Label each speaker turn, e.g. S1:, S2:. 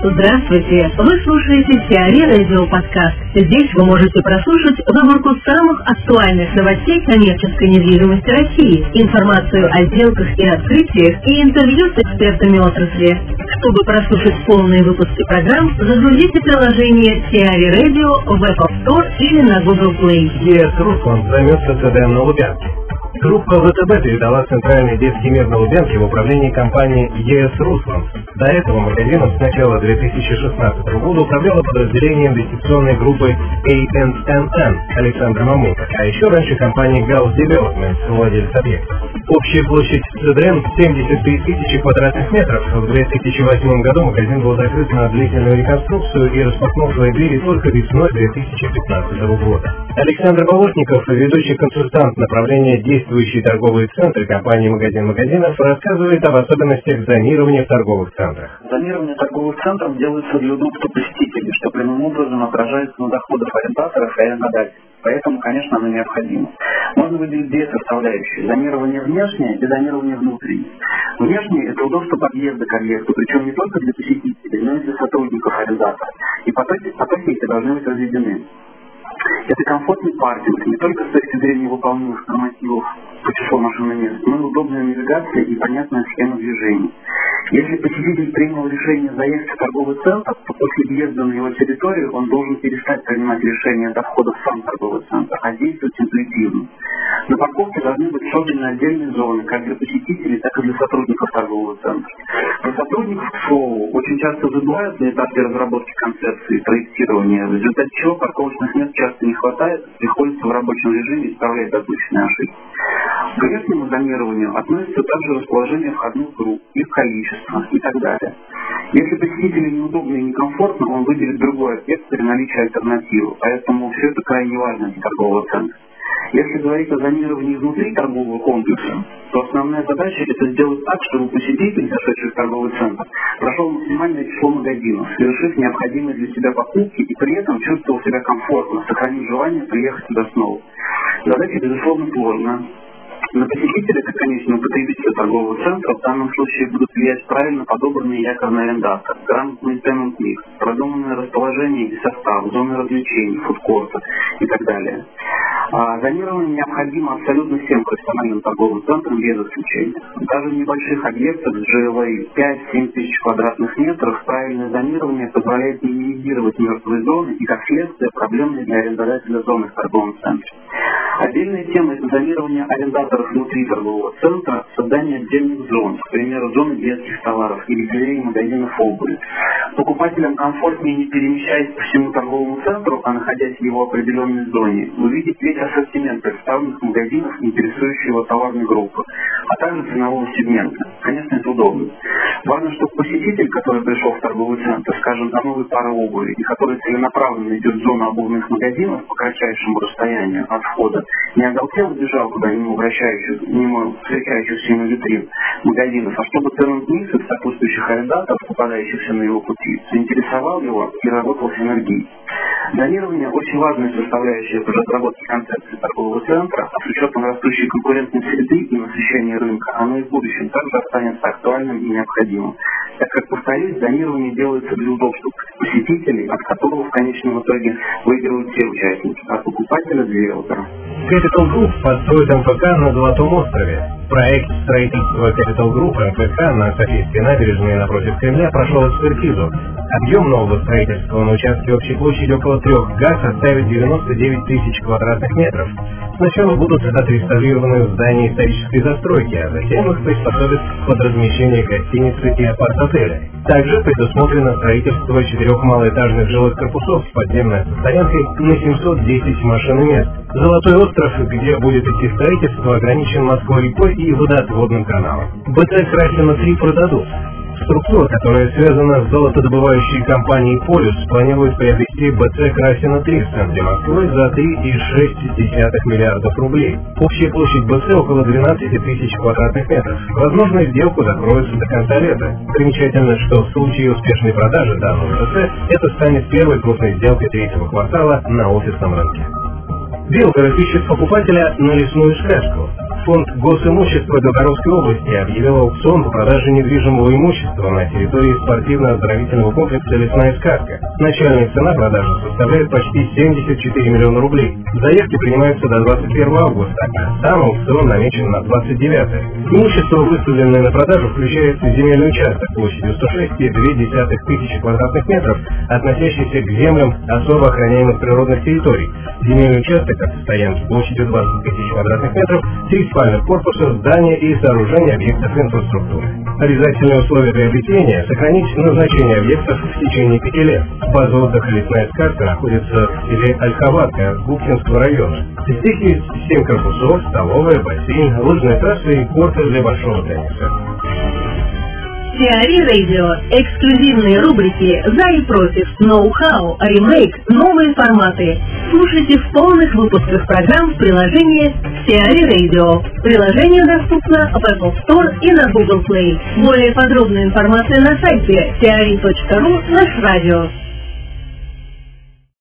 S1: Здравствуйте! Вы слушаете Теори Радио Подкаст. Здесь вы можете прослушать выборку самых актуальных новостей коммерческой недвижимости России, информацию о сделках и открытиях и интервью с экспертами отрасли. Чтобы прослушать полные выпуски программ, загрузите приложение Теори Радио в Apple Store или на Google Play.
S2: Руслан займется ЦДМ на. Группа ВТБ передала Центральный детский мир на Лубянке в управление компании ЕС Руслан. До этого магазином с начала 2016 года управляла подразделением инвестиционной группы ANNN Александра Мамыка, а еще раньше компания Gauss Development, владелец объекта. Общая площадь ЦДМ 73 тысячи квадратных метров. В 2008 году магазин был закрыт на длительную реконструкцию и распахнул свои двери только весной 2015 года. Александр Болотников, ведущий консультант направления действующие торговые центры компании «Магазин магазинов», рассказывает об особенностях зонирования в торговых центрах.
S3: Зонирование торговых центров делается для удобства посетителей, что прямым образом отражается на доходах арендаторов и арендодателей. Поэтому, конечно, оно необходимо. Можно выделить две составляющие. Зонирование внешнее и зонирование внутреннее. Внешнее – это удобство подъезда к объекту, причем не только для посетителей, но и для сотрудников арендатора. И потоки, потоки эти должны быть разведены. Это комфортный паркинг не только с точки зрения выполнимых нормативов по числу машинных мест, но и удобная навигация и понятная схема движения. Если посетитель принял решение заехать в торговый центр, после въезда на его территорию он должен перестать принимать решение до входа в сам торговый центр, а действовать интуитивно. На парковке должны быть созданы отдельные зоны, как для посетителей, так и для сотрудников торгового центра. Про сотрудников, к слову, очень часто забывают на этапе разработки концепции проектирования, в результате чего парковочных мест часто не хватает, приходится в рабочем режиме исправлять допущенные ошибки. К верхнему зонированию относится также расположение входных групп, их количество и так далее. Если посетителю неудобно и некомфортно, он выберет другой объект при наличии альтернативы, поэтому все это крайне важно для торгового центра. Если говорить о зонировании внутри торгового комплекса, то основная задача это сделать так, чтобы посетитель, зашедший в торговый центр, прошел максимальное число магазинов, совершив необходимые для себя покупки и при этом чувствовал себя комфортно, сохранив желание приехать сюда снова. Задача, безусловно, сложная, на посетителя, как конечного потребителя торгового центра, в данном случае будут влиять правильно подобранные якорные арендатор, грамотный тенант микс, продуманное расположение и состав, зоны развлечений, фудкорта и так далее. А зонирование необходимо абсолютно всем профессиональным торговым центрам без исключения. Даже в небольших объектах с GLA 5-7 тысяч квадратных метров правильное зонирование позволяет минимизировать мертвые зоны и, как следствие, проблемные для арендодателя зоны в торговом центре. Отдельная тема – зонирование арендаторов внутри торгового центра, создание отдельных зон, к примеру, зоны детских товаров или галереи магазинов обуви. Покупателям комфортнее не перемещаясь по всему торговому центру, а находясь в его определенной зоне, увидеть весь ассортимент представленных магазинов, интересующих его товарной группы, а также ценового сегмента. Конечно, это удобно. Важно, чтобы посетитель, который пришел в торговый центр, скажем, за новой парой обуви, и который целенаправленно идет в зону обувных магазинов по кратчайшему расстоянию от входа, не оголтел бежал куда-нибудь обращающихся, мимо встречающихся ему витрин магазинов, а чтобы микс из сопутствующих арендаторов, попадающихся на его пути, заинтересовал его и работал синергией. Зонирование очень важная составляющая при разработке концепции торгового центра, а с учетом растущей конкурентной среды и насыщения рынка, оно и в будущем также останется актуальным и необходимым. Так как, повторюсь, зонирование делается для удобства посетителей, от которого в конечном итоге выигрывают все участники, а покупателя риэлтора.
S2: Capital Group построит МФК на Золотом острове. Проект строительства Capital Group МФК на Софийской набережной напротив Кремля прошел экспертизу. Объем нового строительства на участке общей площади около трех га составит 99 тысяч квадратных метров. Сначала будут отреставрированы здания исторической застройки, а затем их приспособят под размещение гостиницы и апарт-отеля. Также предусмотрено строительство четырех малоэтажных жилых корпусов с подземной стоянкой на 710 машин и мест. Золотой остров, где будет идти строительство, ограничен Москвой-рекой и водоотводным каналом. БТ Красина-3 продадут. Структура, которая связана с золотодобывающей компанией «Полюс», планирует приобрести БЦ «Красина-3» в центре Москвы за 3,6 миллиардов рублей. Общая площадь БЦ около 12 тысяч квадратных метров. Возможно, сделку закроется до конца лета. Примечательно, что в случае успешной продажи данного БЦ это станет первой крупной сделкой третьего квартала на офисном рынке. Белгород ищет покупателя на лесную шкафку. Фонд госимущества Белгородской области объявил аукцион по продаже недвижимого имущества на территории спортивно-оздоровительного комплекса «Лесная сказка». Начальная цена продажи составляет почти 74 миллиона рублей. Заявки принимаются до 21 августа, а сам аукцион намечен на 29. Имущество, выставленное на продажу, включает земельный участок площадью 106,2 тысячи квадратных метров, относящийся к землям особо охраняемых природных территорий. Земельный участок от стоянки площадью 20 тысяч квадратных метров, 30 муниципальных корпусов, здания и сооружений объектов инфраструктуры. Обязательное условия приобретения – сохранить назначение объектов в течение пяти лет. База отдыха «Лесная сказка» находится в селе Альховатка Губкинского района. Здесь есть семь корпусов, столовая, бассейн, лыжная трасса и корты для большого тенниса.
S1: Теори Радио. Эксклюзивные рубрики «За и против», «Ноу-хау», «Ремейк», «Новые форматы». Слушайте в полных выпусках программ в приложении Теори Radio. Приложение доступно в Apple Store и на Google Play. Более подробная информация на сайте teori.ru наш радио.